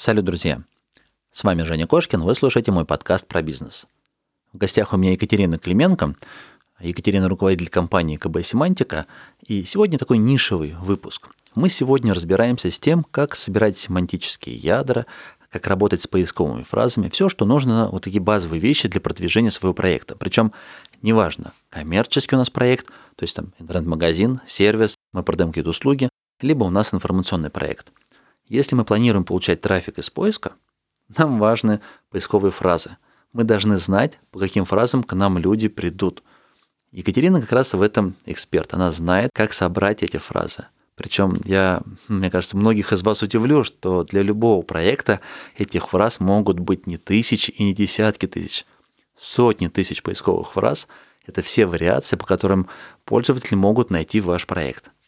Салют, друзья! С вами Женя Кошкин, вы слушаете мой подкаст про бизнес. В гостях у меня Екатерина Клименко. Екатерина – руководитель компании КБ «Семантика». И сегодня такой нишевый выпуск. Мы сегодня разбираемся с тем, как собирать семантические ядра, как работать с поисковыми фразами, все, что нужно, вот такие базовые вещи для продвижения своего проекта. Причем неважно, коммерческий у нас проект, то есть там интернет-магазин, сервис, мы продаем какие-то услуги, либо у нас информационный проект – если мы планируем получать трафик из поиска, нам важны поисковые фразы. Мы должны знать, по каким фразам к нам люди придут. Екатерина как раз в этом эксперт. Она знает, как собрать эти фразы. Причем я, мне кажется, многих из вас удивлю, что для любого проекта этих фраз могут быть не тысячи и не десятки тысяч. Сотни тысяч поисковых фраз – это все вариации, по которым пользователи могут найти ваш проект –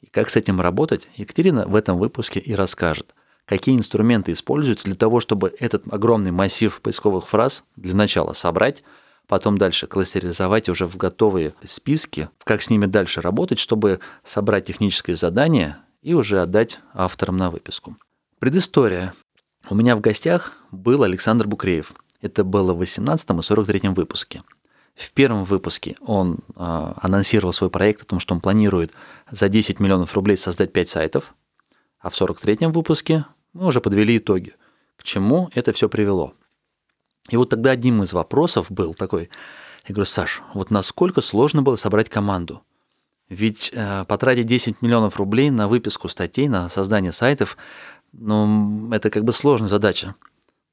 и как с этим работать, Екатерина в этом выпуске и расскажет. Какие инструменты используются для того, чтобы этот огромный массив поисковых фраз для начала собрать, потом дальше кластеризовать уже в готовые списки, как с ними дальше работать, чтобы собрать техническое задание и уже отдать авторам на выписку. Предыстория. У меня в гостях был Александр Букреев. Это было в 18 и 43 выпуске. В первом выпуске он э, анонсировал свой проект о том, что он планирует за 10 миллионов рублей создать 5 сайтов, а в 43-м выпуске мы уже подвели итоги, к чему это все привело. И вот тогда одним из вопросов был такой, я говорю, Саш, вот насколько сложно было собрать команду? Ведь э, потратить 10 миллионов рублей на выписку статей, на создание сайтов, ну, это как бы сложная задача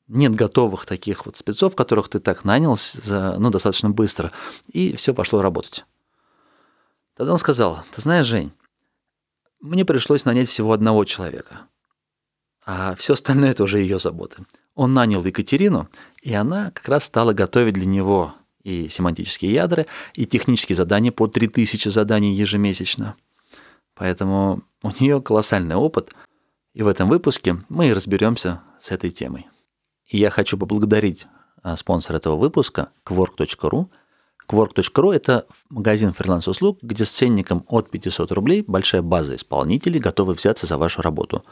нет готовых таких вот спецов, которых ты так нанял за, ну, достаточно быстро, и все пошло работать. Тогда он сказал, ты знаешь, Жень, мне пришлось нанять всего одного человека, а все остальное это уже ее заботы. Он нанял Екатерину, и она как раз стала готовить для него и семантические ядра, и технические задания по 3000 заданий ежемесячно. Поэтому у нее колоссальный опыт, и в этом выпуске мы и разберемся с этой темой. И я хочу поблагодарить а, спонсора этого выпуска, Quark.ru. Quark.ru – это магазин фриланс-услуг, где с ценником от 500 рублей большая база исполнителей готовы взяться за вашу работу.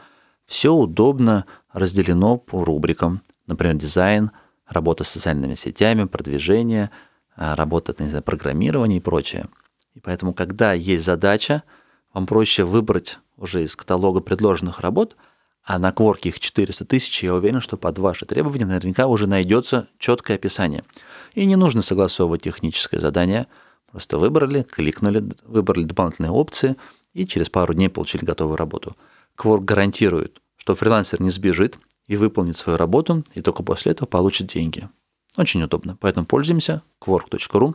Все удобно разделено по рубрикам, например, дизайн, работа с социальными сетями, продвижение, а, работа, не знаю, программирование и прочее. И поэтому, когда есть задача, вам проще выбрать уже из каталога предложенных работ – а на Quark их 400 тысяч, я уверен, что под ваши требования наверняка уже найдется четкое описание. И не нужно согласовывать техническое задание. Просто выбрали, кликнули, выбрали дополнительные опции и через пару дней получили готовую работу. Quark гарантирует, что фрилансер не сбежит и выполнит свою работу, и только после этого получит деньги. Очень удобно, поэтому пользуемся quark.ru,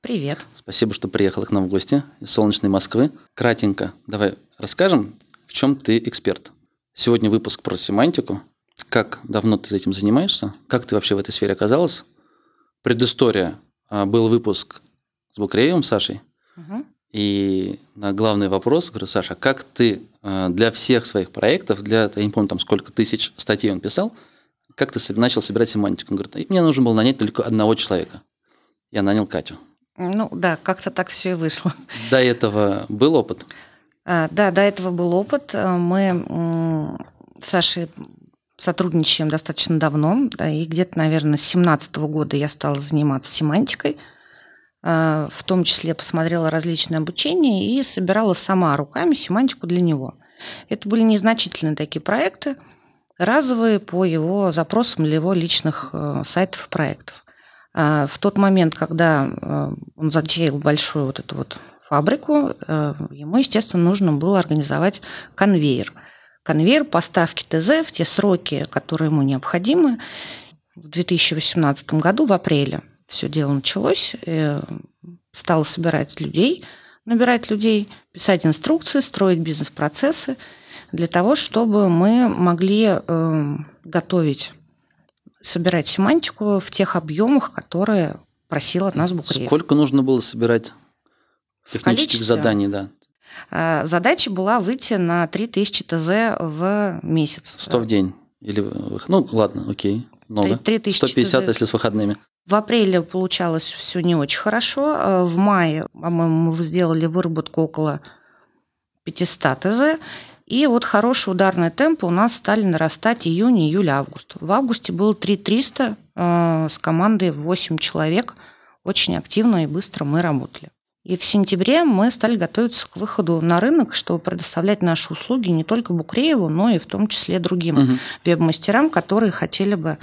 Привет. Спасибо, что приехала к нам в гости из солнечной Москвы. Кратенько, давай расскажем, в чем ты эксперт. Сегодня выпуск про семантику. Как давно ты этим занимаешься? Как ты вообще в этой сфере оказалась? Предыстория. А, был выпуск с Букреевым Сашей. Угу. И на главный вопрос, говорю, Саша, как ты а, для всех своих проектов, для, я не помню, там сколько тысяч статей он писал, как ты начал собирать семантику? Он говорит, мне нужно было нанять только одного человека. Я нанял Катю. Ну да, как-то так все и вышло. До этого был опыт? А, да, до этого был опыт. Мы с Сашей сотрудничаем достаточно давно, да, и где-то, наверное, с 2017 года я стала заниматься семантикой. А, в том числе посмотрела различные обучения и собирала сама руками семантику для него. Это были незначительные такие проекты, разовые по его запросам для его личных э, сайтов и проектов. А, в тот момент, когда э, он затеял большую вот эту вот фабрику, э, ему, естественно, нужно было организовать конвейер. Конвейер поставки ТЗ в те сроки, которые ему необходимы. В 2018 году, в апреле, все дело началось. Стало собирать людей, набирать людей, писать инструкции, строить бизнес-процессы. для того, чтобы мы могли э, готовить, собирать семантику в тех объемах, которые просил от нас Букреев. Сколько нужно было собирать технических заданий, да? Э, Задача была выйти на 3000 ТЗ в месяц. 100 в день? Или, ну, ладно, окей, много. 3000 150, ТЗ. если с выходными. В апреле получалось все не очень хорошо. Э, В мае, по-моему, мы сделали выработку около 500 ТЗ. И вот хорошие ударные темпы у нас стали нарастать июнь, июль, август. В августе было 3300 э, с командой 8 человек. Очень активно и быстро мы работали. И в сентябре мы стали готовиться к выходу на рынок, чтобы предоставлять наши услуги не только Букрееву, но и в том числе другим Мгм. веб-мастерам, которые хотели бы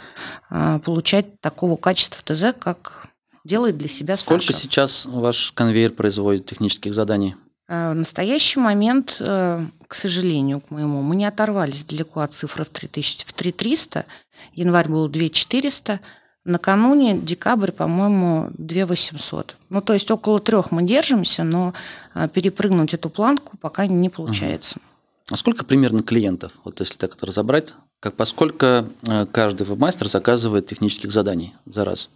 а, получать такого качества ТЗ, как делает для себя Сколько Саша. сейчас ваш конвейер производит технических заданий? А, В настоящий момент, э, к сожалению, к моему, мы не оторвались далеко от цифры в 3000, в 3300. Январь был 2400. Накануне декабрь, по-моему, 2800. Ну, то есть около трех мы держимся, но а, перепрыгнуть эту планку пока не получается. А сколько примерно клиентов, вот если так это разобрать, как поскольку э, каждый вебмастер заказывает технических заданий за раз?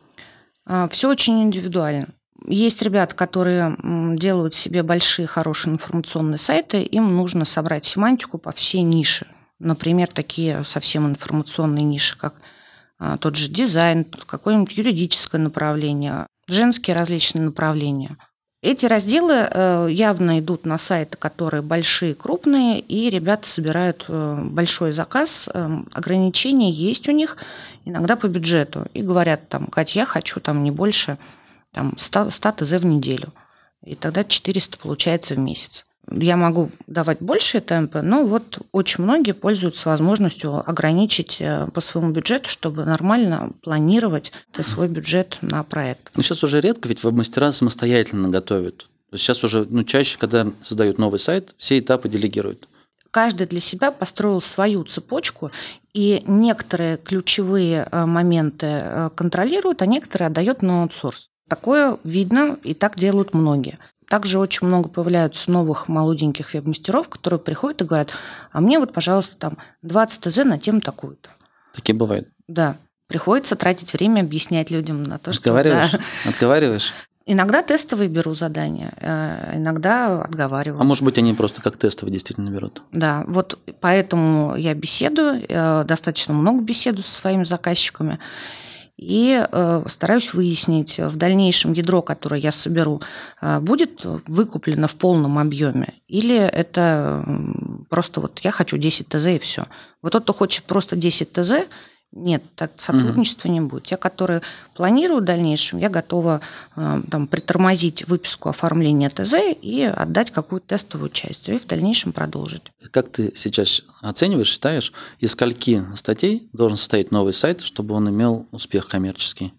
Все очень индивидуально. Есть ребята, которые делают себе большие, хорошие информационные сайты, им нужно собрать семантику по всей нише. Например, такие совсем информационные ниши, как а, тот же дизайн, какое-нибудь юридическое направление, женские различные направления. Эти разделы э, явно идут на сайты, которые большие, крупные, и ребята собирают э, большой заказ. Э, Ограничения есть у них иногда по бюджету. И говорят там, Катя, я хочу там не больше там, 100, 100 ТЗ в неделю. И тогда 400 получается в месяц. Я могу давать большие темпы, но вот очень многие пользуются возможностью ограничить э, по своему бюджету, чтобы нормально планировать э, свой бюджет на проект. Ну, сейчас уже редко, ведь веб-мастера самостоятельно готовят. Сейчас уже, ну, чаще, когда создают новый сайт, все этапы делегируют. Каждый для себя построил свою цепочку, и некоторые ключевые э, моменты контролируют, а некоторые отдает на аутсорс. Такое видно, и так делают многие. Также очень много появляются новых молоденьких веб-мастеров, которые приходят и говорят, а мне вот, пожалуйста, там 20 ТЗ на тему такую-то. Такие бывают. Да, приходится тратить время объяснять людям на то, что... Отговариваешь? да. Отговариваешь? Иногда тестовые беру задания, э, иногда отговариваю. А может быть, они просто как тестовые действительно берут? Да, вот поэтому я беседую, э, достаточно много беседую со своими заказчиками и э, стараюсь выяснить в дальнейшем ядро, которое я соберу, э, будет выкуплено в полном объеме или это просто вот я хочу 10 ТЗ и все. Вот тот, кто хочет просто 10 ТЗ, нет, так сотрудничества не будет. Те, которые планируют в дальнейшем, я готова э, там, притормозить выписку оформления ТЗ и отдать какую-то тестовую часть, и в дальнейшем продолжить. Как ты сейчас оцениваешь, считаешь, из скольки статей должен состоять новый сайт, чтобы он имел успех коммерческий?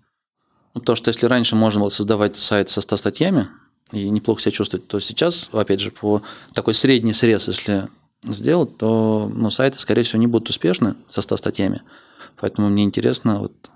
Ну, то, что если раньше можно было создавать сайт со 100 статьями и неплохо себя чувствовать, то сейчас, опять же, по такой средний срез, если сделать, то ну, сайты, скорее всего, не будут успешны со 100 статьями. Поэтому мне интересно, вот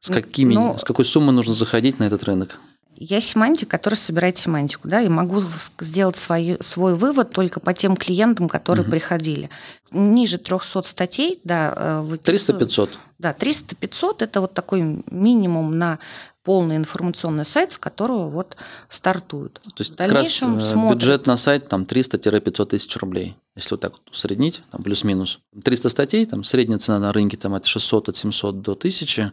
с, какими, Ну, с какой суммы нужно заходить на этот рынок? Я семантик, который собирает семантику, да, и могу сделать свой, свой вывод только по тем клиентам, которые Мгм. приходили. Ниже 300 статей, да, э, выписываю- 300-500. Да, 300-500 – это вот такой минимум на полный информационный сайт, с которого вот стартуют. То есть В как раз дальнейшем э, смотрят. бюджет на сайт там 300-500 тысяч рублей. Если вот так вот усреднить, там плюс-минус. 300 статей, там средняя цена на рынке там от 600, от 700 до 1000.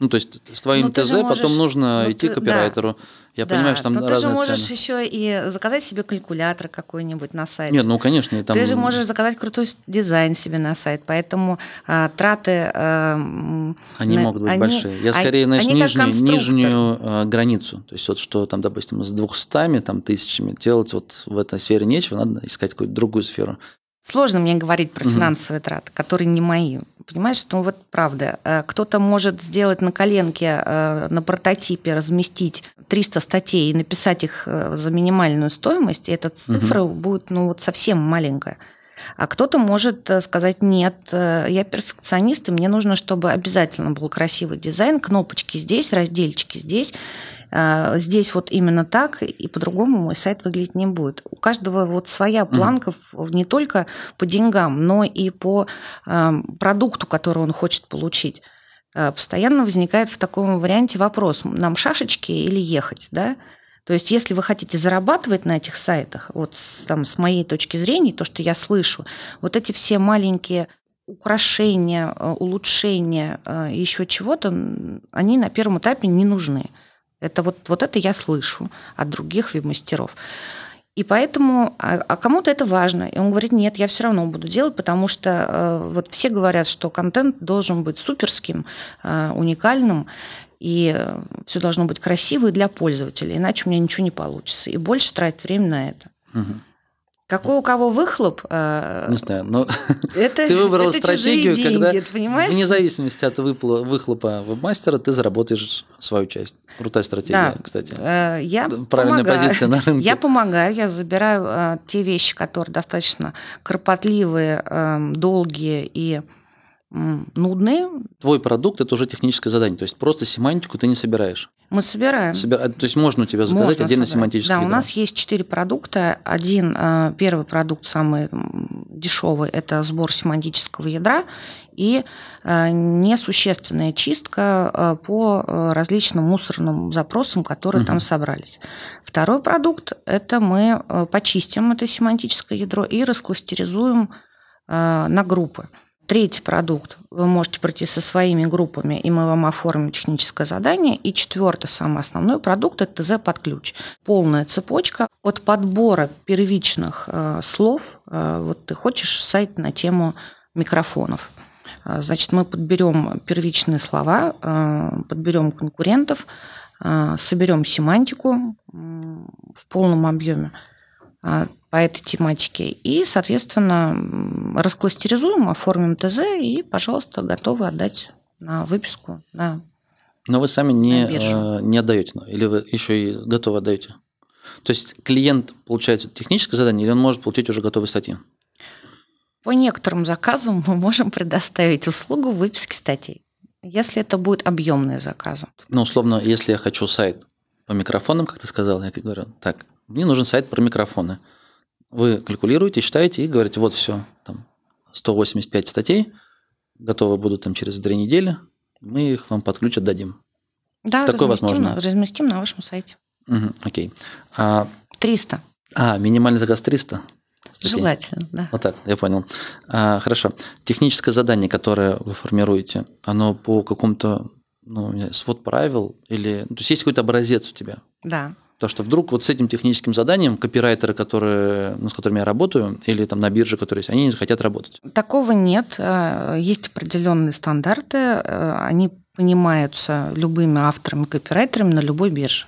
Ну, то есть с твоим Ну, ТЗ же можешь- потом нужно ну, идти ты- к оператору. Я Да, понимаю, что там но ты же разные можешь цены. еще и заказать себе калькулятор какой-нибудь на сайте. Нет, ну, конечно, там... Ты же можешь заказать крутой дизайн себе на сайт, поэтому а, траты... м, Они на- могут быть они- большие. Я они- скорее, знаешь, нижнюю, нижнюю э, границу. То есть вот что там, допустим, с 200 там, тысячами делать вот в этой сфере нечего, надо искать какую-то другую сферу. Сложно мне говорить про Мгм. финансовые траты, которые не мои. Понимаешь, ну вот правда, э, кто-то может сделать на коленке, э, на прототипе разместить 300 статей и написать их э, за минимальную стоимость, и эта цифра будет ну вот совсем маленькая. А кто-то может сказать, нет, я перфекционист, и мне нужно, чтобы обязательно был красивый дизайн, кнопочки здесь, разделчики здесь, здесь вот именно так, и по-другому мой сайт выглядеть не будет. У каждого вот своя планка mm. не только по деньгам, но и по продукту, который он хочет получить. Э, постоянно возникает в таком варианте вопрос, нам шашечки или ехать, да? То есть, если вы хотите зарабатывать на этих сайтах, вот с, там, с моей точки зрения, то, что я слышу, вот эти все маленькие украшения, э, улучшения, еще чего-то, они на первом этапе не нужны. Это вот, вот это я слышу от других веб-мастеров. И поэтому, а, а кому-то это важно. И он говорит, нет, я все равно буду делать, потому что э, вот все говорят, что контент должен быть суперским, э, уникальным, и все должно быть красиво для пользователя, иначе у меня ничего не получится. И больше тратить время на это. Угу. Какой у кого выхлоп? Э, не знаю, но это, ты выбрал это стратегию, деньги, когда ты понимаешь? вне зависимости от выхлопа вебмастера ты заработаешь свою часть. Крутая стратегия, да. кстати. Э, я Правильная помогаю. позиция на рынке. Я помогаю, я забираю э, те вещи, которые достаточно кропотливые, эм, долгие и нудные. Твой продукт – это уже техническое задание, то есть просто семантику ты не собираешь. Мы собираем. Собира... То есть можно у тебя заказать можно отдельно собирать. семантический Да, ядро. у нас есть четыре продукта. Один, э, первый продукт, самый дешевый, это сбор семантического ядра и э, несущественная чистка э, по различным мусорным запросам, которые угу. там собрались. Второй продукт – это мы почистим это семантическое ядро и раскластеризуем на группы. Третий продукт вы можете пройти со своими группами, и мы вам оформим техническое задание. И четвертый, самый основной продукт – это ТЗ под ключ. Полная цепочка от подбора первичных э, слов. Э, вот ты хочешь сайт на тему микрофонов. Э, значит, мы подберем первичные слова, э, подберем конкурентов, э, соберем семантику в полном объеме э, по этой тематике. И, соответственно, раскластеризуем, оформим ТЗ и, пожалуйста, готовы отдать на выписку на Но вы сами не, э, не отдаете, или вы еще и готовы отдаете? То есть клиент получает техническое задание, или он может получить уже готовые статьи? По некоторым заказам мы можем предоставить услугу выписки статей, если это будет объемные заказы. Ну, условно, если я хочу сайт по микрофонам, как ты сказал, я говорю, так, мне нужен сайт про микрофоны. Вы калькулируете, считаете и говорите, вот все, там 185 статей, готовы будут там через две недели, мы их вам под ключ отдадим. Да, Такое возможно. разместим на вашем сайте. Угу, окей. А, 300. А, минимальный заказ 300? Статей. Желательно, да. Вот так, я понял. А, хорошо. Техническое задание, которое вы формируете, оно по какому-то ну, свод правил или... То есть есть какой-то образец у тебя? Да. То, что вдруг вот с этим техническим заданием копирайтеры, которые, ну, с которыми я работаю, или там на бирже, которые есть, они не захотят работать? Такого нет. Э, есть определенные стандарты, э, они понимаются любыми авторами, копирайтерами на любой бирже.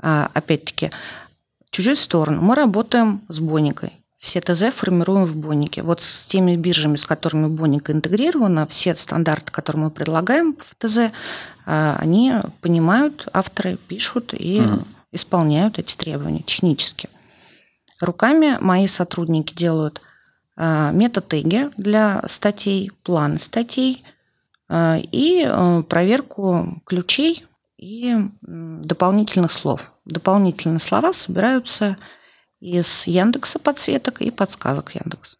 А, опять-таки, чуть-чуть в сторону. Мы работаем с Боникой. Все ТЗ формируем в Бонике. Вот с теми биржами, с которыми Боника интегрирована, все стандарты, которые мы предлагаем в ТЗ, э, они понимают, авторы пишут и mm исполняют эти требования технически. Руками мои сотрудники делают э, метатеги для статей, планы статей э, и э, проверку ключей и дополнительных слов. Дополнительные слова собираются из Яндекса подсветок и подсказок Яндекса.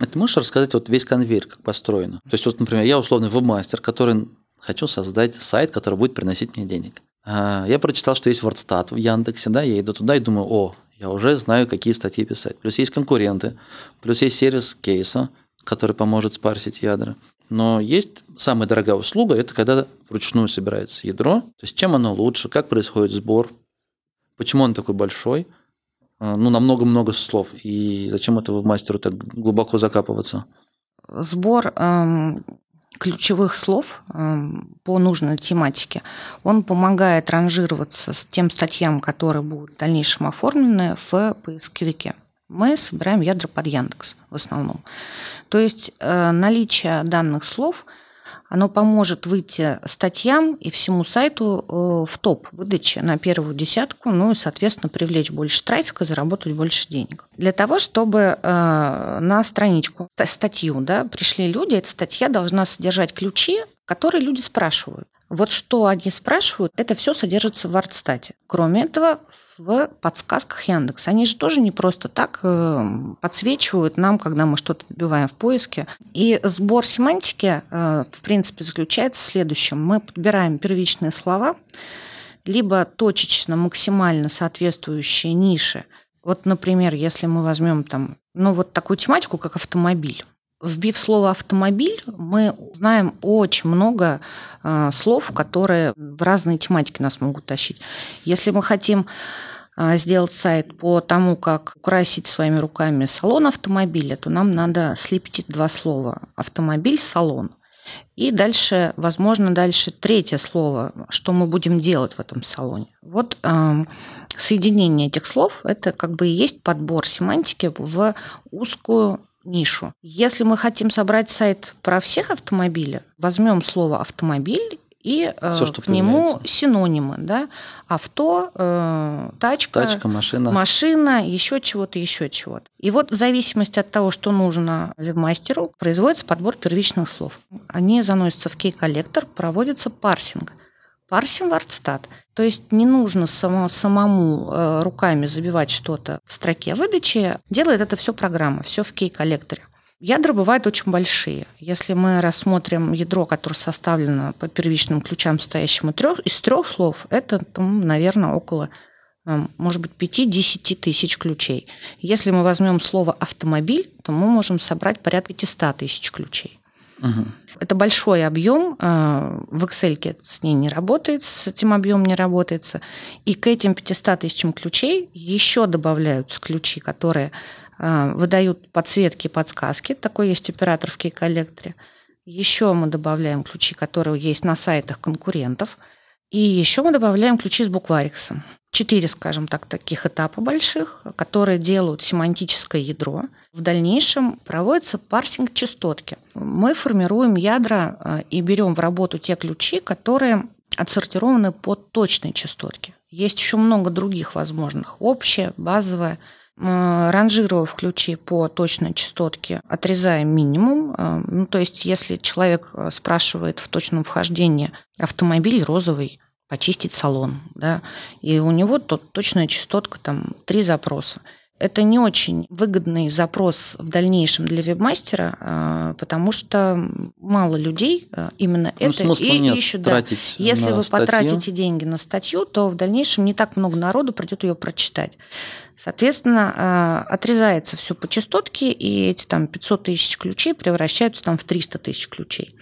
А ты можешь рассказать вот весь конвейер, как построено? То есть, вот, например, я условный веб-мастер, который хочу создать сайт, который будет приносить мне денег. А, я прочитал, что есть WordStat в Яндексе, да, я иду туда и думаю, о, я уже знаю, какие статьи писать. Плюс есть конкуренты, плюс есть сервис кейса, который поможет спарсить ядра. Но есть самая дорогая услуга, это когда вручную собирается ядро. То есть чем оно лучше, как происходит сбор, почему он такой большой, а, ну, на много-много слов. И зачем этого мастеру так глубоко закапываться? Сбор эм, ключевых слов эм, по нужной тематике, он помогает ранжироваться с тем статьям, которые будут в дальнейшем оформлены в поисковике. Мы собираем ядра под Яндекс в основном. То есть э, наличие данных слов – оно поможет выйти статьям и всему сайту э, в топ выдачи на первую десятку, ну и, соответственно, привлечь больше трафика, заработать больше денег. Для того, чтобы э, на страничку, статью да, пришли люди, эта статья должна содержать ключи, которые люди спрашивают. Вот что они спрашивают, это все содержится в Артстате. Кроме этого, в подсказках Яндекс. Они же тоже не просто так э, подсвечивают нам, когда мы что-то вбиваем в поиске. И сбор семантики, э, в принципе, заключается в следующем. Мы подбираем первичные слова, либо точечно, максимально соответствующие нише. Вот, например, если мы возьмем там, ну вот такую тематику, как автомобиль, Вбив слово автомобиль, мы знаем очень много э, слов, которые в разные тематики нас могут тащить. Если мы хотим э, сделать сайт по тому, как украсить своими руками салон автомобиля, то нам надо слепить два слова: автомобиль, салон. И дальше, возможно, дальше третье слово, что мы будем делать в этом салоне. Вот э, соединение этих слов это как бы и есть подбор семантики в узкую нишу. Если мы хотим собрать сайт про всех автомобили, возьмем слово автомобиль и э, Все, что к нему синонимы, да, авто, э, тачка, тачка, машина, машина, еще чего-то, еще чего-то. И вот в зависимости от того, что нужно веб-мастеру, производится подбор первичных слов. Они заносятся в кей-коллектор, проводится парсинг. Парсим WordStat. То есть не нужно само, самому э, руками забивать что-то в строке выдачи. Делает это все программа, все в кей-коллекторе. Ядра бывают очень большие. Если мы рассмотрим ядро, которое составлено по первичным ключам, состоящим из трех слов, это, там, наверное, около э, может быть, 5-10 тысяч ключей. Если мы возьмем слово «автомобиль», то мы можем собрать порядка 500 тысяч ключей. Угу. Это большой объем. Э, в Excel с ней не работает, с этим объемом не работается. И к этим 500 тысячам ключей еще добавляются ключи, которые э, выдают подсветки подсказки. Такой есть оператор в кей-коллекторе. Еще мы добавляем ключи, которые есть на сайтах конкурентов. И еще мы добавляем ключи с буквариксом. Четыре, скажем так, таких этапа больших, которые делают семантическое ядро. В дальнейшем проводится парсинг частотки. Мы формируем ядра э, и берем в работу те ключи, которые отсортированы по точной частотке. Есть еще много других возможных. Общая, базовая. Ранжируя ключи по точной частотке, отрезаем минимум. Э, ну, то есть, если человек э, спрашивает в точном вхождении автомобиль розовый, почистить салон, да, и у него тут точная частотка там три запроса. Это не очень выгодный запрос в дальнейшем для вебмастера, а, потому что мало людей а, именно ну, это и нет ищут. Да. Если вы статью. потратите деньги на статью, то в дальнейшем не так много народу придет ее прочитать. Соответственно, а, отрезается все по частотке, и эти там 500 тысяч ключей превращаются там в 300 тысяч ключей.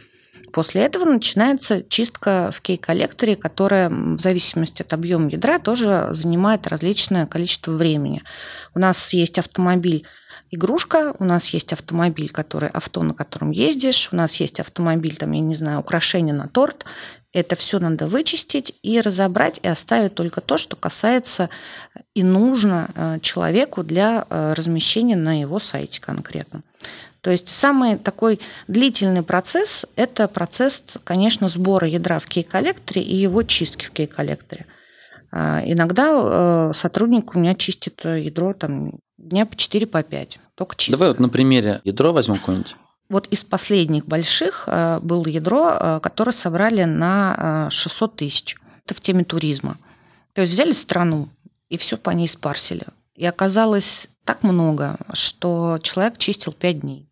После этого начинается чистка в кей-коллекторе, которая в зависимости от объема ядра тоже занимает различное количество времени. У нас есть автомобиль игрушка, у нас есть автомобиль, который авто, на котором ездишь, у нас есть автомобиль, там, я не знаю, украшение на торт. Это все надо вычистить и разобрать, и оставить только то, что касается и нужно э, человеку для э, размещения на его сайте конкретно. То есть самый такой длительный процесс – это процесс, конечно, сбора ядра в кей-коллекторе и его чистки в кей-коллекторе. А, иногда э, сотрудник у меня чистит ядро там, дня по 4 по 5, только чистит. Давай вот на примере ядро возьмем какое-нибудь. Вот из последних больших э, было ядро, э, которое собрали на 600 тысяч. Это в теме туризма. То есть взяли страну и все по ней спарсили. И оказалось так много, что человек чистил 5 дней.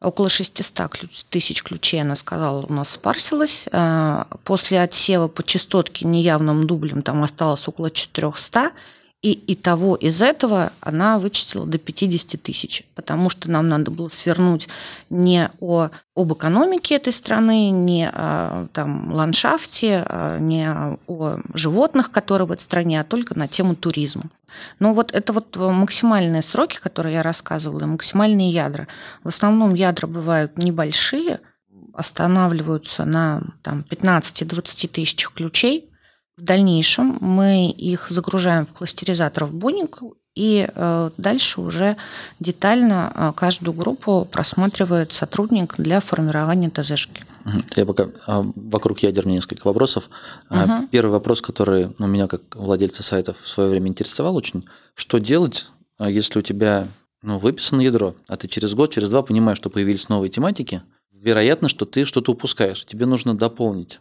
Около 600 тысяч ключей, она сказала, у нас спарсилось. Э, после отсева по частотке неявным дублем там осталось около 400. И, и того из этого она вычислила до 50 тысяч, потому что нам надо было свернуть не о, об экономике этой страны, не о там, ландшафте, а не о животных, которые в этой стране, а только на тему туризма. Но вот это вот максимальные сроки, которые я рассказывала, максимальные ядра. В основном ядра бывают небольшие, останавливаются на там, 15-20 тысячах ключей, в дальнейшем мы их загружаем в кластеризатор в Боник, и э, дальше уже детально э, каждую группу просматривает сотрудник для формирования ТЗшки. Я пока а, вокруг ядер мне несколько вопросов. Угу. Первый вопрос, который у меня как владельца сайтов в свое время интересовал очень, что делать, а, если у тебя ну, выписано ядро, а ты через год, через два понимаешь, что появились новые тематики, вероятно, что ты что-то упускаешь. Тебе нужно дополнить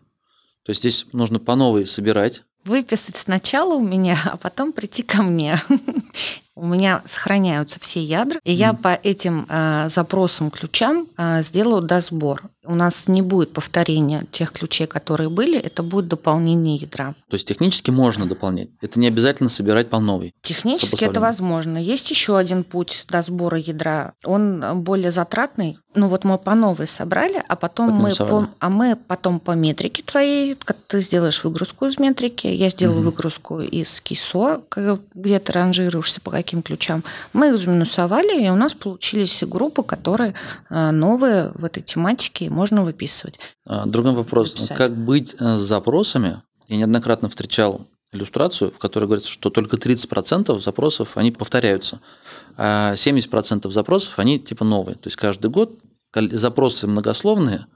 То есть здесь нужно по новой собирать. Выписать сначала у меня, а потом прийти ко мне. У меня сохраняются все ядра, и я по этим э, запросам ключам э, сделаю досбор. У нас не будет повторения тех ключей, которые были, это будет дополнение ядра. То есть технически можно дополнять. Это не обязательно собирать по новой. Технически это возможно. Есть еще один путь до сбора ядра. Он более затратный. Ну вот мы по новой собрали, а потом мы по, а мы потом по метрике твоей, как ты сделаешь выгрузку из метрики, я сделаю Мгм. выгрузку из КИСО, где ты ранжируешься по каким ключам. Мы их заминусовали, и у нас получились группы, которые э, новые в этой тематике, можно выписывать. А, Другой вопрос. Написать. Как быть э, с запросами? Я неоднократно встречал иллюстрацию, в которой говорится, что только 30% запросов, они повторяются, а 70% запросов, они типа новые. То есть каждый год запросы многословные,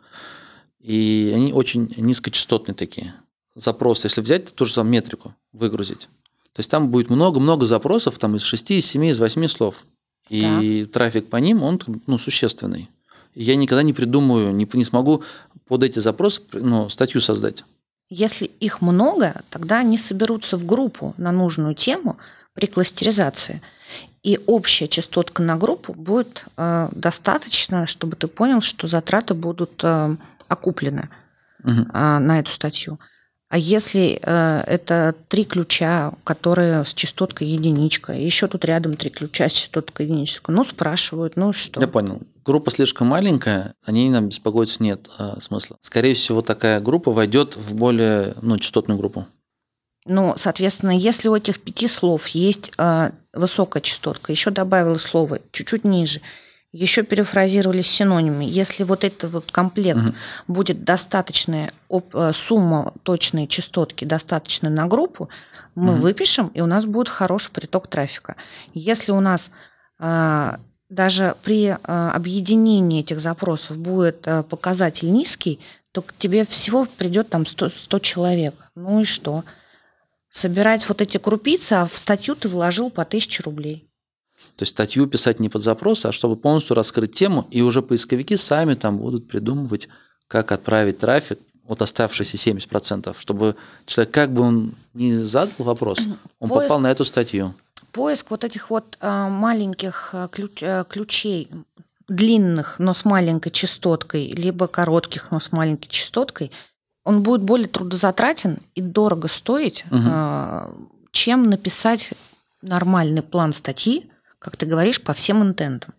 и они очень низкочастотные такие. Запросы, если взять ту же самую метрику, выгрузить, то есть там будет много-много запросов там из 6, из 7, из 8 слов. И трафик по ним, он ну, существенный. Я никогда не придумаю, не, не смогу под эти запросы ну, статью создать. Если их много, тогда они соберутся в группу на нужную тему при кластеризации. И общая частотка на группу будет э, достаточно, чтобы ты понял, что затраты будут э, окуплены Мгм. э, на эту статью. А если э, это три ключа, которые с частоткой единичка, еще тут рядом три ключа с частоткой единичка, ну спрашивают, ну что? Я понял. Группа слишком маленькая, о ней нам беспокоиться нет а, смысла. Скорее всего, такая группа войдет в более ну, частотную группу. Ну, соответственно, если у этих пяти слов есть э, высокая частотка, еще добавила слово чуть-чуть ниже, еще перефразировались синонимами. Если вот этот вот комплект Мгм. будет достаточная э, сумма точной частотки, достаточная на группу, мы Мгм. выпишем, и у нас будет хороший приток трафика. Если у нас э, даже при э, объединении этих запросов будет показатель низкий, то к тебе всего придет там 100, 100 человек. Ну и что? Собирать вот эти крупицы, а в статью ты вложил по 1000 рублей. То есть статью писать не под запрос, а чтобы полностью раскрыть тему, и уже поисковики сами там будут придумывать, как отправить трафик, вот оставшиеся 70%, чтобы человек, как бы он не задал вопрос, он Поиск- попал на эту статью. Поиск вот этих вот а, маленьких а, ключ- а, ключей, длинных, но с маленькой частоткой, либо коротких, но с маленькой частоткой, он будет более трудозатратен и дорого стоить, а, чем написать нормальный план статьи, как ты говоришь, по всем интентам.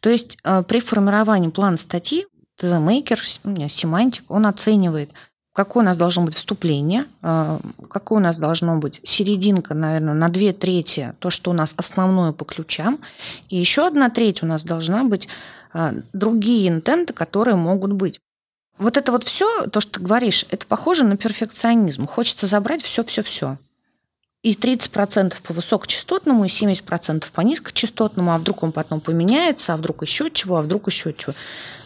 То есть а, при формировании плана статьи TZMaker, семантик, он оценивает, какое у нас должно быть вступление, а, какое у нас должно быть серединка, наверное, на две трети, то, что у нас основное по ключам, и еще одна треть у нас должна быть а, другие интенты, которые могут быть. Вот это вот все, то, что ты говоришь, это похоже на перфекционизм. Хочется забрать все-все-все. И 30% по высокочастотному, и 70% по низкочастотному, а вдруг он потом поменяется, а вдруг еще чего, а вдруг еще чего.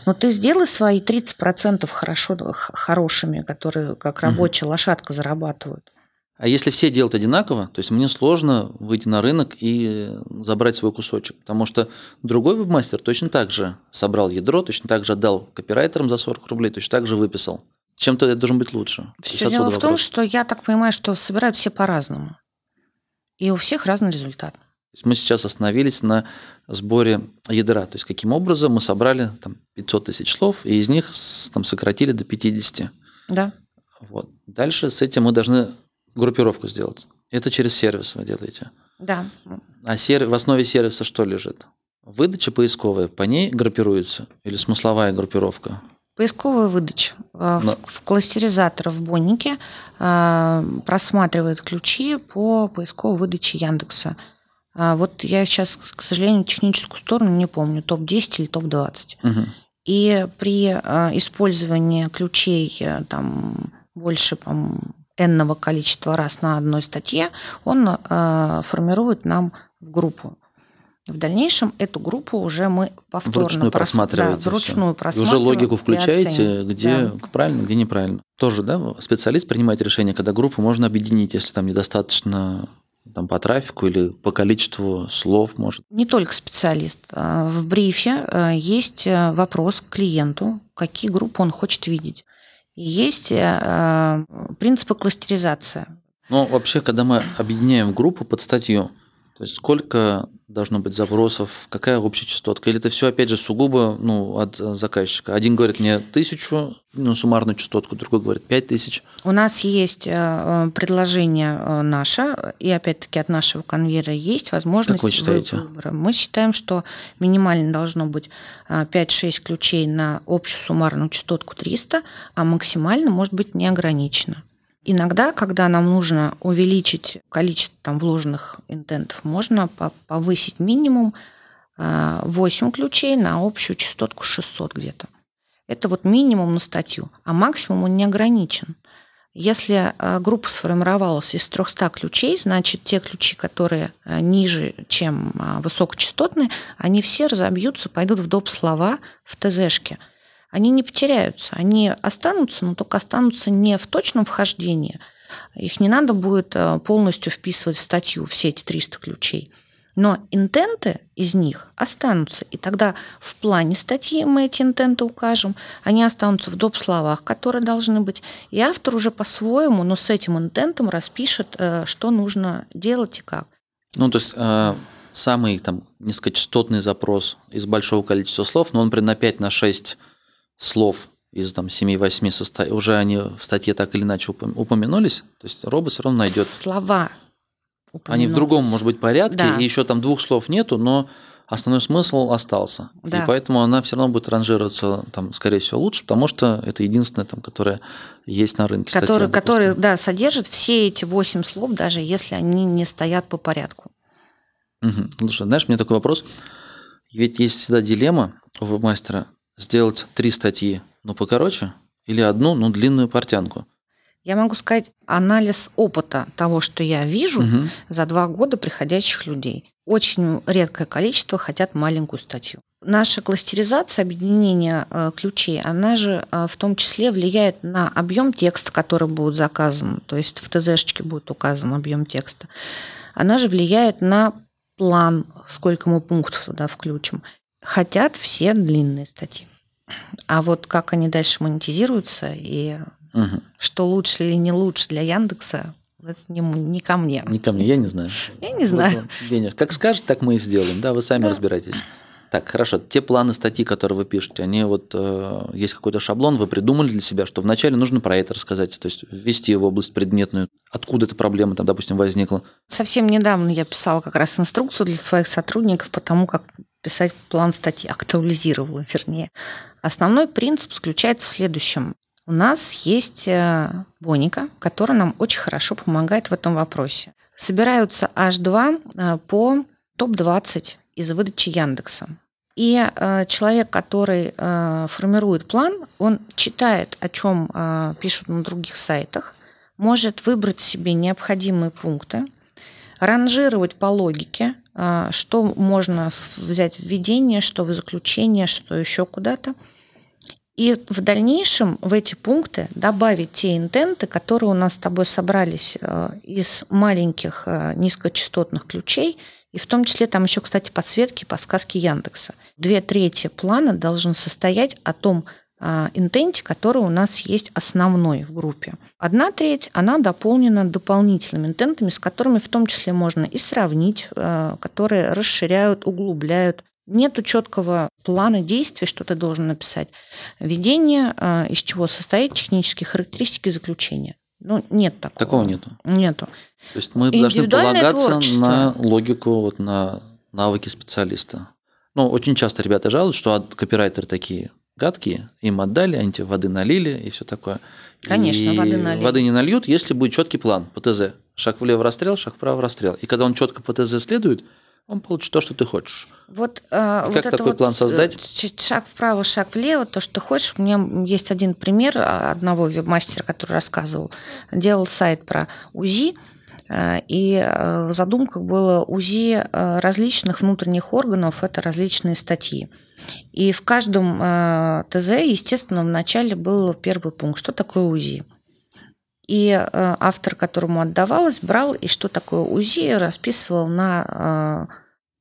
Но ты сделай свои 30% хорошо, хорошими, которые как рабочая лошадка зарабатывают. А если все делают одинаково, то есть мне сложно выйти на рынок и забрать свой кусочек, потому что другой вебмастер точно так же собрал ядро, точно так же отдал копирайтерам за 40 рублей, точно так же выписал. Чем-то это должен быть лучше. Все дело в том, вопрос. что я так понимаю, что собирают все по-разному. И у всех разный результат. Мы сейчас остановились на сборе ядра, то есть каким образом мы собрали там, 500 тысяч слов, и из них там, сократили до 50. Да. Вот. Дальше с этим мы должны группировку сделать. Это через сервис вы делаете. Да. А сер- в основе сервиса что лежит? Выдача поисковая, по ней группируется? Или смысловая группировка? Поисковая выдача. В, Но- в кластеризатор в Боннике э, просматривает ключи по поисковой выдаче Яндекса. А Вот я сейчас, к сожалению, техническую сторону не помню, топ-10 или топ-20. Мгм. И при э, использовании ключей э, там больше, по энного количества раз на одной статье, он э, формирует нам в группу. В дальнейшем эту группу уже мы повторно Вручную прос- просматриваете. да, вручную И уже просматриваем логику включаете, где Да. правильно, где неправильно. Тоже, да, специалист принимает решение, когда группу можно объединить, если там недостаточно там, по трафику или по количеству слов, может. Не только специалист. А, В брифе э, есть э, вопрос к клиенту, какие группы он хочет видеть. и есть э, принципы кластеризации. Ну, вообще, когда мы объединяем группу под статью, то есть сколько должно быть запросов, какая общая частотка? Или это все, опять же, сугубо ну, от э, заказчика? Один говорит мне тысячу, ну, суммарную частотку, другой говорит пять тысяч. У нас есть э, предложение э, наше, и опять-таки от нашего конвейера есть возможность как вы считаете? выбора. Мы считаем, что минимально должно быть 5-6 ключей на общую суммарную частотку 300, а максимально может быть неограничено. Иногда, когда нам нужно увеличить количество там, вложенных интентов, можно повысить минимум 8 э, ключей на общую частотку 600 где-то. Это вот минимум на статью, а максимум он не ограничен. Если э, группа сформировалась из 300 ключей, значит, те ключи, которые э, ниже, чем высокочастотные, они все разобьются, пойдут в доп. слова в ТЗшке – они не потеряются, они останутся, но только останутся не в точном вхождении. Их не надо будет э, полностью вписывать в статью, все эти 300 ключей. Но интенты из них останутся. И тогда в плане статьи мы эти интенты укажем. Они останутся в доп. словах, которые должны быть. И автор уже по-своему, но с этим интентом распишет, э, что нужно делать и как. Ну, то есть э, самый там низкочастотный запрос из большого количества слов, но он, например, на 5 на 6 слов из там 7-8 состав... уже они в статье так или иначе упомянулись, то есть робот все равно найдет. Слова. Они в другом, может быть, порядке, да. и еще там двух слов нету, но основной смысл остался. Да. И поэтому она все равно будет ранжироваться, там, скорее всего, лучше, потому что это единственное, там, которое есть на рынке. Который, статья, который да, содержит все эти восемь слов, даже если они не стоят по порядку. Угу. Слушай, знаешь, мне такой вопрос. Ведь есть всегда дилемма у вебмастера сделать три статьи, ну, покороче, или одну, ну, длинную портянку? Я могу сказать анализ опыта того, что я вижу угу. за два года приходящих людей. Очень редкое количество хотят маленькую статью. Наша кластеризация, объединение э, ключей, она же э, в том числе влияет на объем текста, который будет заказан. То есть в ТЗшечке будет указан объем текста. Она же влияет на план, сколько мы пунктов туда включим хотят все длинные статьи. А вот как они дальше монетизируются и угу. что лучше или не лучше для Яндекса, это не, не ко мне. Не ко мне, я не знаю. Я не знаю. Вот, как скажешь, так мы и сделаем. Да, вы сами да. разбирайтесь. Так, хорошо. Те планы статьи, которые вы пишете, они вот э, есть какой-то шаблон, вы придумали для себя, что вначале нужно про это рассказать, то есть ввести в область предметную, откуда эта проблема там, допустим, возникла. Совсем недавно я писала как раз инструкцию для своих сотрудников по тому, как писать план статьи, актуализировала, вернее. Основной принцип заключается в следующем. У нас есть э, Боника, которая нам очень хорошо помогает в этом вопросе. Собираются H2 э, по топ-20 из выдачи Яндекса. И э, человек, который формирует план, он читает, о чем пишут на других сайтах, может выбрать себе необходимые пункты, ранжировать по логике, что можно взять в введение, что в заключение, что еще куда-то. И в дальнейшем в эти пункты добавить те интенты, которые у нас с тобой собрались а, из маленьких а, низкочастотных ключей, и в том числе там еще, кстати, подсветки, подсказки Яндекса. Две трети плана должны состоять о том, а, интенте, который у нас есть основной в группе. Одна треть, она дополнена дополнительными интентами, с которыми в том числе можно и сравнить, а, которые расширяют, углубляют. Нету четкого плана действий, что ты должен написать. Введение, а, из чего состоит технические характеристики заключения. Ну, нет такого. Такого нету. Нету. То есть мы должны полагаться творчество. на логику, вот, на навыки специалиста. Ну, очень часто ребята жалуются, что копирайтеры такие гадкие, им отдали, они тебе воды налили и все такое. Конечно, и воды налили. Воды не нальют, если будет четкий план по ТЗ. Шаг влево расстрел, шаг вправо расстрел. И когда он четко по ТЗ следует, он получит то, что ты хочешь. Вот, э, вот как такой вот план создать? Э, шаг вправо, шаг влево, то, что ты хочешь. У меня есть один пример одного веб-мастера, который рассказывал. Делал сайт про УЗИ, и э, в задумках было УЗИ различных внутренних органов, это различные статьи. И в каждом э, ТЗ, естественно, в начале был первый пункт, что такое УЗИ. И э, автор, которому отдавалось, брал и что такое УЗИ, расписывал на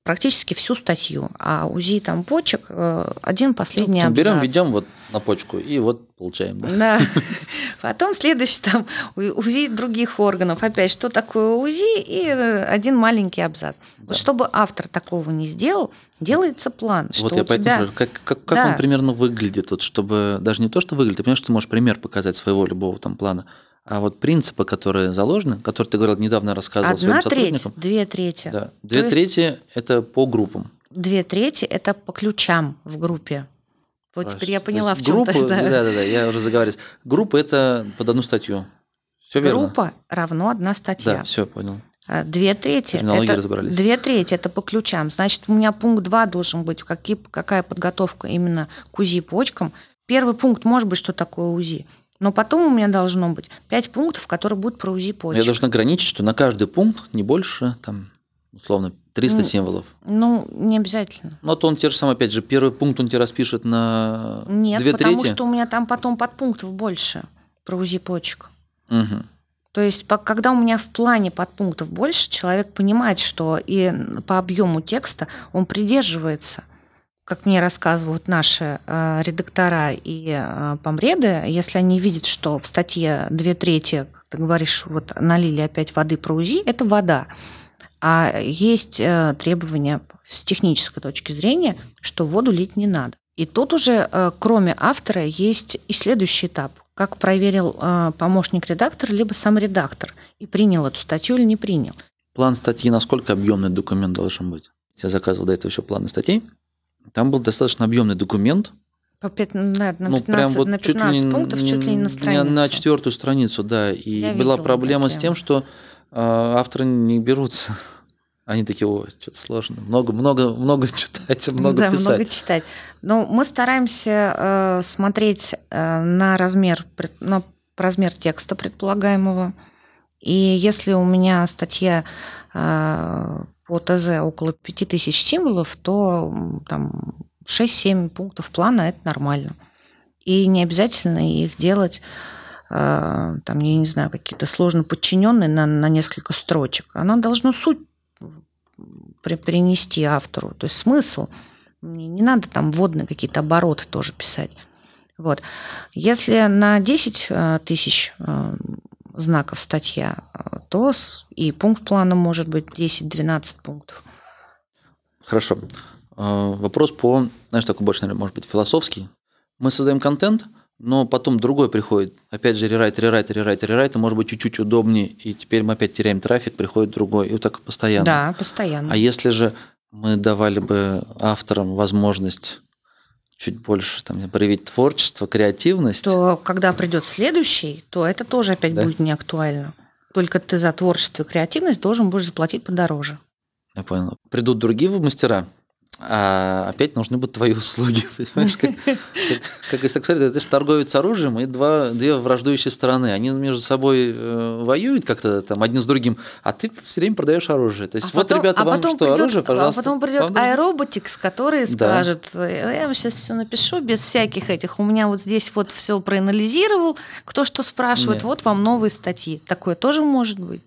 практически всю статью, а УЗИ там почек э, один последний Ну, абзац. Берем, ведем вот на почку и вот получаем. Да? Да. Потом следующий там УЗИ других органов. Опять, что такое УЗИ и э, один маленький абзац. Да. Вот чтобы автор такого не сделал, делается план, что вот я у поэтому тебя... спрашиваю, как, как, как Да. он примерно выглядит, вот, чтобы даже не то, что выглядит, ты понимаешь, что ты можешь пример показать своего любого там плана, а вот принципы, которые заложены, которые ты говорил, недавно рассказывал своим Одна треть, сотрудникам. две трети. Да. Две есть- трети это по группам. Две трети – это по ключам в группе. Вот А, теперь я то поняла, есть в чем группу, да, да, да, я уже заговариваюсь. Группа это под одну статью. Все верно. Группа равно одна статья. Да, все понял. А Две трети. Это, разобрались. Две трети это по ключам. Значит, у меня пункт 2 должен быть, какие, какая подготовка именно к УЗИ почкам. Первый пункт может быть, что такое УЗИ. Но потом у меня должно быть пять пунктов, которые будут про УЗИ почек. Я должен ограничить, что на каждый пункт не больше, там, условно, 300 Ну, символов. Ну, не обязательно. Ну, то он те же самые, опять же, первый пункт он тебе распишет на Нет, две потому трети. что у меня там потом подпунктов больше про УЗИ почек. Мгм. То есть, когда у меня в плане подпунктов больше, человек понимает, что и по объему текста он придерживается. Как мне рассказывают наши э, редактора и э, помреды, если они видят, что в статье две трети, как ты говоришь, вот налили опять воды про УЗИ, это вода. А есть э, требования с технической точки зрения, что воду лить не надо. И тут уже, кроме автора, есть и следующий этап. Как проверил помощник редактора, либо сам редактор, и принял эту статью или не принял. План статьи, насколько объемный документ должен быть? Я заказывал до этого еще планы статей. Там был достаточно объемный документ. По пят- на, на ну, 15, прям вот на чуть ли 15 пунктов, чуть ли не на страницу. На четвертую страницу, да. И Я была проблема с такие. тем, что э, авторы не берутся. Они такие, о, что-то сложно. Много, много, много читать, много да, писать. много читать. Но мы стараемся э, смотреть э, на размер, на размер текста предполагаемого. И если у меня статья э, по ТЗ около 5000 символов, то там 6-7 пунктов плана это нормально. И не обязательно их делать э, там, я не знаю, какие-то сложно подчиненные на, на несколько строчек. Оно должно суть при- принести автору, то есть смысл. Мне не надо там вводные какие-то обороты тоже писать. Вот. Если на 10 э, тысяч э, знаков статья, э, то и пункт плана может быть 10-12 пунктов. Хорошо. Э, Вопрос по, знаешь, такой больше, наверное, может быть, философский. Мы создаем контент, но потом другой приходит. Опять же, рерайт, рерайт, рерайт, рерайт, и может быть чуть-чуть удобнее, и теперь мы опять теряем трафик, приходит другой, и вот так постоянно. Да, постоянно. А если же мы давали бы авторам возможность чуть больше там, проявить творчество, креативность, то когда придет следующий, то это тоже опять Да. будет не актуально. Только ты за творчество и креативность должен будешь заплатить подороже. я понял, придут другие мастера, а опять нужны будут твои услуги, понимаешь? Как, как, как если так сказать, это же торговец оружием и два, две враждующие стороны. Они между собой э, воюют как-то там один с другим, а ты все время продаешь оружие. То есть А вот, потом- ребята, а вам что, придет- оружие, пожалуйста. А потом придет Вам аэроботикс, который скажет, «Э, я вам сейчас все напишу без всяких этих. У меня вот здесь вот все проанализировал, кто что спрашивает, вот вам новые статьи. Такое тоже может быть.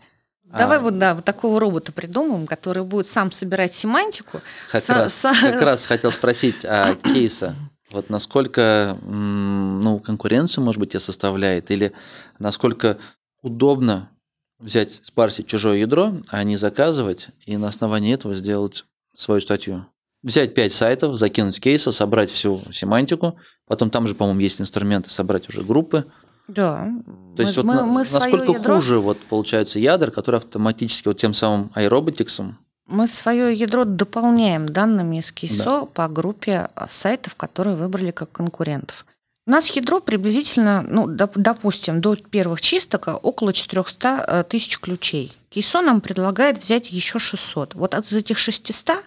Давай А. вот, да, вот такого робота придумаем, который будет сам собирать семантику. Как, Са- раз, са- как раз хотел спросить о кейса. Вот насколько ну, конкуренцию, может быть, тебе составляет, или насколько удобно взять, спарсить чужое ядро, а не заказывать, и на основании этого сделать свою статью. Взять пять сайтов, закинуть кейсы, собрать всю семантику, потом там же, по-моему, есть инструменты собрать уже группы. Да. То есть вот на- насколько хуже вот получается ядер, который автоматически вот тем самым аэроботиксом Мы свое ядро дополняем данными из КИСО по группе а, сайтов, которые выбрали как конкурентов. У нас ядро приблизительно, ну, доп- допустим, до первых чисток а, около 400 э, тысяч ключей. КИСО нам предлагает взять еще 600. Вот от этих 600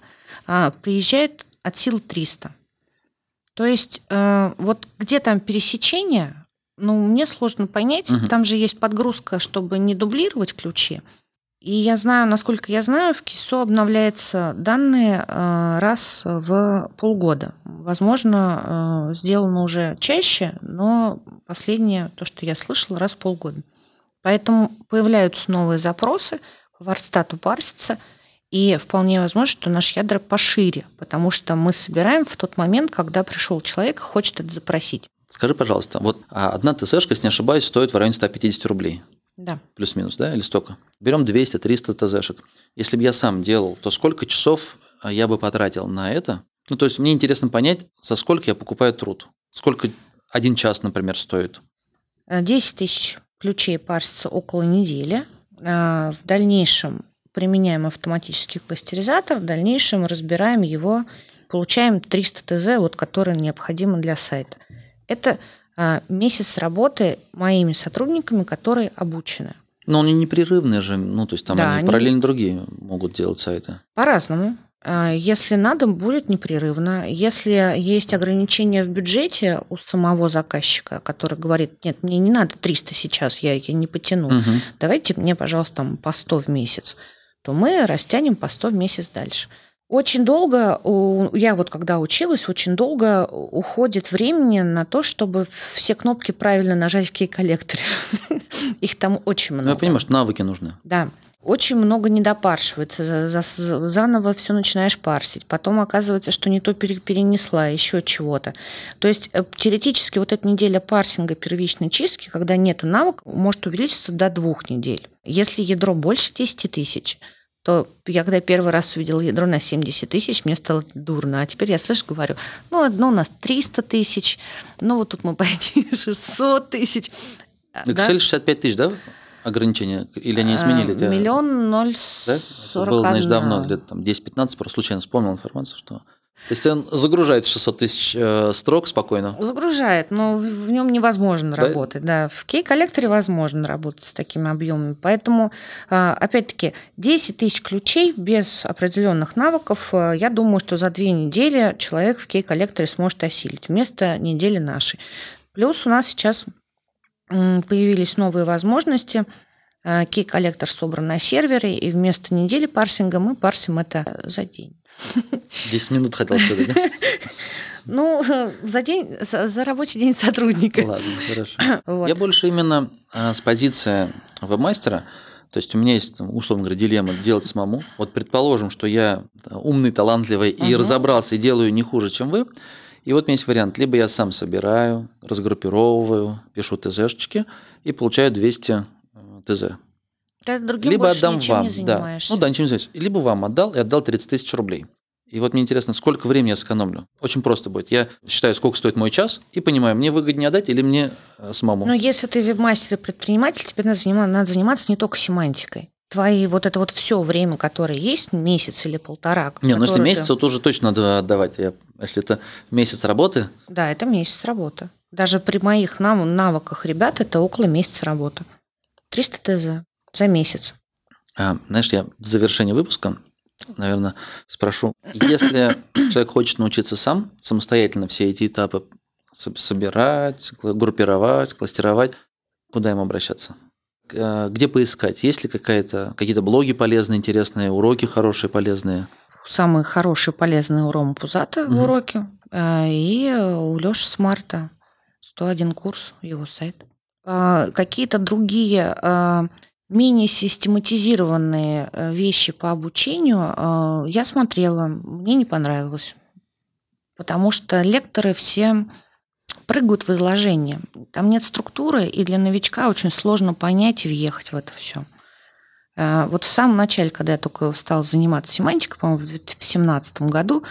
а, приезжает от сил 300. То есть э, вот где там пересечение, ну, мне сложно понять. Мгм. Там же есть подгрузка, чтобы не дублировать ключи. И я знаю, насколько я знаю, в КИСО обновляются данные э, раз в полгода. Возможно, э, сделано уже чаще, но последнее, то, что я слышала, раз в полгода. Поэтому появляются новые запросы, по Вардстату парсятся, И вполне возможно, что наш ядра пошире, потому что мы собираем в тот момент, когда пришел человек и хочет это запросить. Скажи, пожалуйста, вот а одна ТЗшка, если не ошибаюсь, стоит в районе 150 рублей. Да. Плюс-минус, да, или столько? Берем 200-300 ТЗшек. Если бы я сам делал, то сколько часов а, я бы потратил на это? Ну, то есть мне интересно понять, за сколько я покупаю труд. Сколько один час, например, стоит? 10 э, тысяч ключей парсится около недели. А, в дальнейшем применяем автоматический кластеризатор, в дальнейшем разбираем его, получаем 300 ТЗ, вот, которые необходимы для сайта. Это а, месяц работы моими сотрудниками, которые обучены. Но они непрерывные же, ну, то есть там Да, они они- параллельно другие могут делать сайты. По-разному. А, Если надо, будет непрерывно. Если есть ограничения в бюджете у самого заказчика, который говорит, нет, мне не надо 300 сейчас, я, я не потяну, Мгм. давайте мне, пожалуйста, там по 100 в месяц, то мы растянем по 100 в месяц дальше. Очень долго, я вот когда училась, очень долго уходит времени на то, чтобы все кнопки правильно нажать в кей-коллекторе. Их там очень много. Ну, я понимаю, что навыки нужны. Да. Очень много недопаршивается. За- за- Заново все начинаешь парсить. Потом оказывается, что не то пере- перенесла, еще чего-то. То есть э, теоретически вот эта неделя парсинга первичной чистки, когда нет навыка, может увеличиться до двух недель. Если ядро больше 10 тысяч, то я когда первый раз увидела ядро на 70 тысяч, мне стало дурно. А теперь я, слышишь, говорю, ну, одно у нас 300 тысяч, ну, вот тут мы пойти 600 тысяч. А, да? Excel 65 тысяч, да, ограничения? Или они изменили? Миллион ноль Да? Сорок было, одна. давно, лет там 10-15, просто случайно вспомнил информацию, что... То есть он загружает 600 тысяч э, строк спокойно. Загружает, но в, в нем невозможно Да? работать. Да, в кей-коллекторе возможно работать с такими объемами. Поэтому, а, опять-таки, 10 тысяч ключей без определенных навыков, а, я думаю, что за две недели человек в кей-коллекторе сможет осилить вместо недели нашей. Плюс у нас сейчас появились новые возможности. А, Кей-коллектор собран на сервере, и вместо недели парсинга мы парсим это за день. 10 минут хотел сказать, да? Ну, за день, за, за рабочий день сотрудника. Ладно, хорошо. Вот. Я больше именно а, с позиции веб-мастера, то есть у меня есть, условно говоря, дилемма делать самому. Вот предположим, что я да, умный, талантливый и Мгм. разобрался и делаю не хуже, чем вы. И вот у меня есть вариант. Либо я сам собираю, разгруппировываю, пишу ТЗшечки и получаю 200 э, ТЗ. Ты другим Либо отдам вам. не да. занимаешься. Ну да, ничем не занимаюсь. Либо вам отдал и отдал 30 тысяч рублей. И вот мне интересно, сколько времени я сэкономлю. Очень просто будет. Я считаю, сколько стоит мой час, и понимаю, мне выгоднее отдать или мне э, самому. Но если ты веб-мастер и предприниматель, тебе надо заниматься, надо заниматься не только семантикой. Твои вот это вот все время, которое есть, месяц или полтора. Не, ну если месяц, ты- то уже точно надо отдавать. Я- если это месяц работы, Да, это месяц работы. Даже при моих нав- навыках ребят это около месяца работы. 300 ТЗ за месяц. а, знаешь, я в завершении выпуска, наверное, спрошу, если человек хочет научиться сам, самостоятельно все эти этапы со- собирать, группировать, кластеровать, куда ему обращаться? К- Где поискать? Есть ли какая-то, какие-то блоги полезные, интересные, уроки хорошие, полезные? Самый хороший полезный у Ромы Пузата в Мгм. уроке. э, И у Леши Смарта 101 курс, его сайт. А, Какие-то другие а, менее систематизированные э, вещи по обучению я смотрела, мне не понравилось. Потому что лекторы все прыгают в изложение. Там нет структуры, и для новичка очень сложно понять и въехать в это все. Вот в самом начале, когда я только стала заниматься семантикой, по-моему, в 2017 году,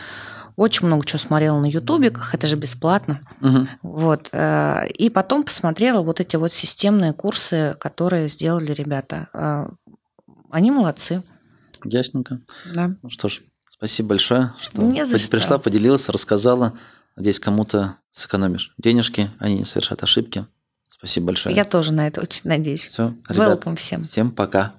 очень много чего смотрела на ютубиках, это же бесплатно. Мгм. Вот. э, И потом посмотрела вот эти вот системные курсы, которые сделали ребята. Э, Они молодцы. Ясненько. Да. Ну что ж, спасибо большое, что Не что. пришла, поделилась, рассказала. Надеюсь, кому-то сэкономишь денежки, они не совершат ошибки. Спасибо большое. Я тоже на это очень надеюсь. Все, ребят, Welcome всем. всем пока.